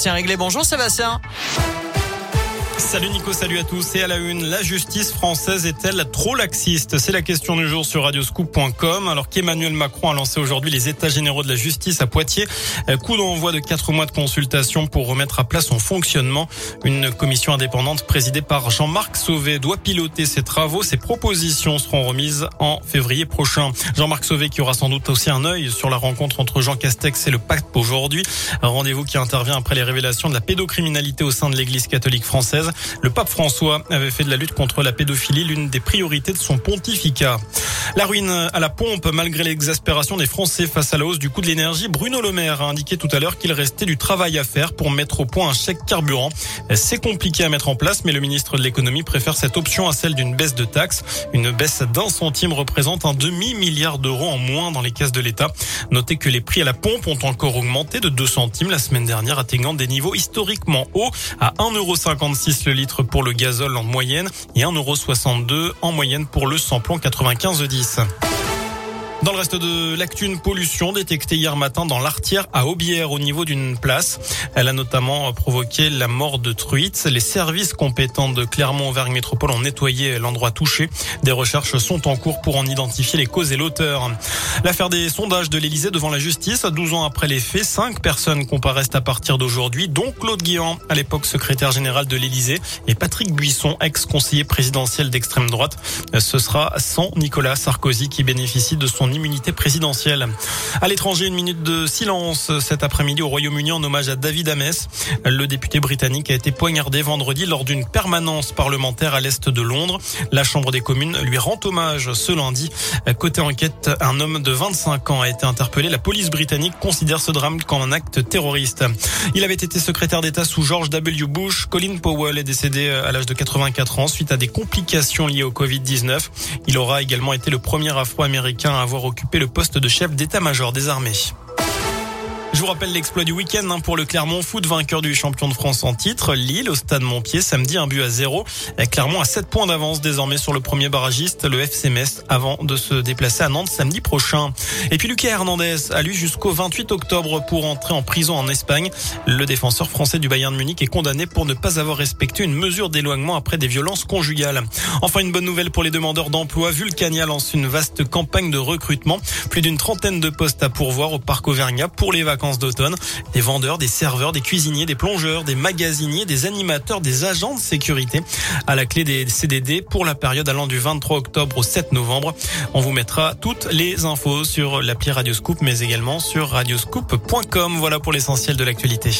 Tiens, réglé. Bonjour Sébastien. Salut Nico, salut à tous. Et à la une, la justice française est-elle trop laxiste? C'est la question du jour sur radioscoop.com. Alors qu'Emmanuel Macron a lancé aujourd'hui les états généraux de la justice à Poitiers. Euh, coup d'envoi de quatre mois de consultation pour remettre à plat son fonctionnement. Une commission indépendante présidée par Jean-Marc Sauvé doit piloter ses travaux. Ses propositions seront remises en février prochain. Jean-Marc Sauvé qui aura sans doute aussi un œil sur la rencontre entre Jean Castex et le pape aujourd'hui. Un rendez-vous qui intervient après les révélations de la pédocriminalité au sein de l'église catholique française. Le pape François avait fait de la lutte contre la pédophilie l'une des priorités de son pontificat. La ruine à la pompe, malgré l'exaspération des Français face à la hausse du coût de l'énergie, Bruno Le Maire a indiqué tout à l'heure qu'il restait du travail à faire pour mettre au point un chèque carburant. C'est compliqué à mettre en place, mais le ministre de l'économie préfère cette option à celle d'une baisse de taxes. Une baisse d'un centime représente un demi-milliard d'euros en moins dans les caisses de l'État. Notez que les prix à la pompe ont encore augmenté de 2 centimes la semaine dernière, atteignant des niveaux historiquement hauts à 1,56€ le litre pour le gazole en moyenne et 1,62€ en moyenne pour le samplon 95-10. Dans le reste de l'actu, une pollution détectée hier matin dans l'Artière à Aubière au niveau d'une place. Elle a notamment provoqué la mort de truites. Les services compétents de Clermont-Auvergne Métropole ont nettoyé l'endroit touché. Des recherches sont en cours pour en identifier les causes et l'auteur. L'affaire des sondages de l'Elysée devant la justice. 12 ans après les faits, cinq personnes comparaissent à partir d'aujourd'hui, dont Claude Guéant, à l'époque secrétaire général de l'Elysée, et Patrick Buisson, ex-conseiller présidentiel d'extrême droite. Ce sera sans Nicolas Sarkozy qui bénéficie de son immunité présidentielle. À l'étranger, une minute de silence cet après-midi au Royaume-Uni en hommage à David Ames. Le député britannique a été poignardé vendredi lors d'une permanence parlementaire à l'est de Londres. La Chambre des communes lui rend hommage ce lundi. Côté enquête, un homme de 25 ans a été interpellé. La police britannique considère ce drame comme un acte terroriste. Il avait été secrétaire d'État sous George W. Bush. Colin Powell est décédé à l'âge de 84 ans suite à des complications liées au Covid-19. Il aura également été le premier afro-américain à avoir occupé le poste de chef d'état-major des armées. Je vous rappelle l'exploit du week-end hein, pour le Clermont Foot, vainqueur du champion de France en titre. Lille au stade Montpied, samedi, un but à zéro. Clermont a 7 points d'avance désormais sur le premier barragiste, le FC Metz, avant de se déplacer à Nantes samedi prochain. Et puis Lucas Hernandez a lui jusqu'au 28 octobre pour entrer en prison en Espagne. Le défenseur français du Bayern de Munich est condamné pour ne pas avoir respecté une mesure d'éloignement après des violences conjugales. Enfin, une bonne nouvelle pour les demandeurs d'emploi. Vulcania lance une vaste campagne de recrutement. Plus d'une trentaine de postes à pourvoir au parc Auvergnat pour les vacances d'automne. Des vendeurs, des serveurs, des cuisiniers, des plongeurs, des magasiniers, des animateurs, des agents de sécurité à la clé des CDD pour la période allant du 23 octobre au 7 novembre. On vous mettra toutes les infos sur l'appli Radioscoop mais également sur radioscoop.com. Voilà pour l'essentiel de l'actualité.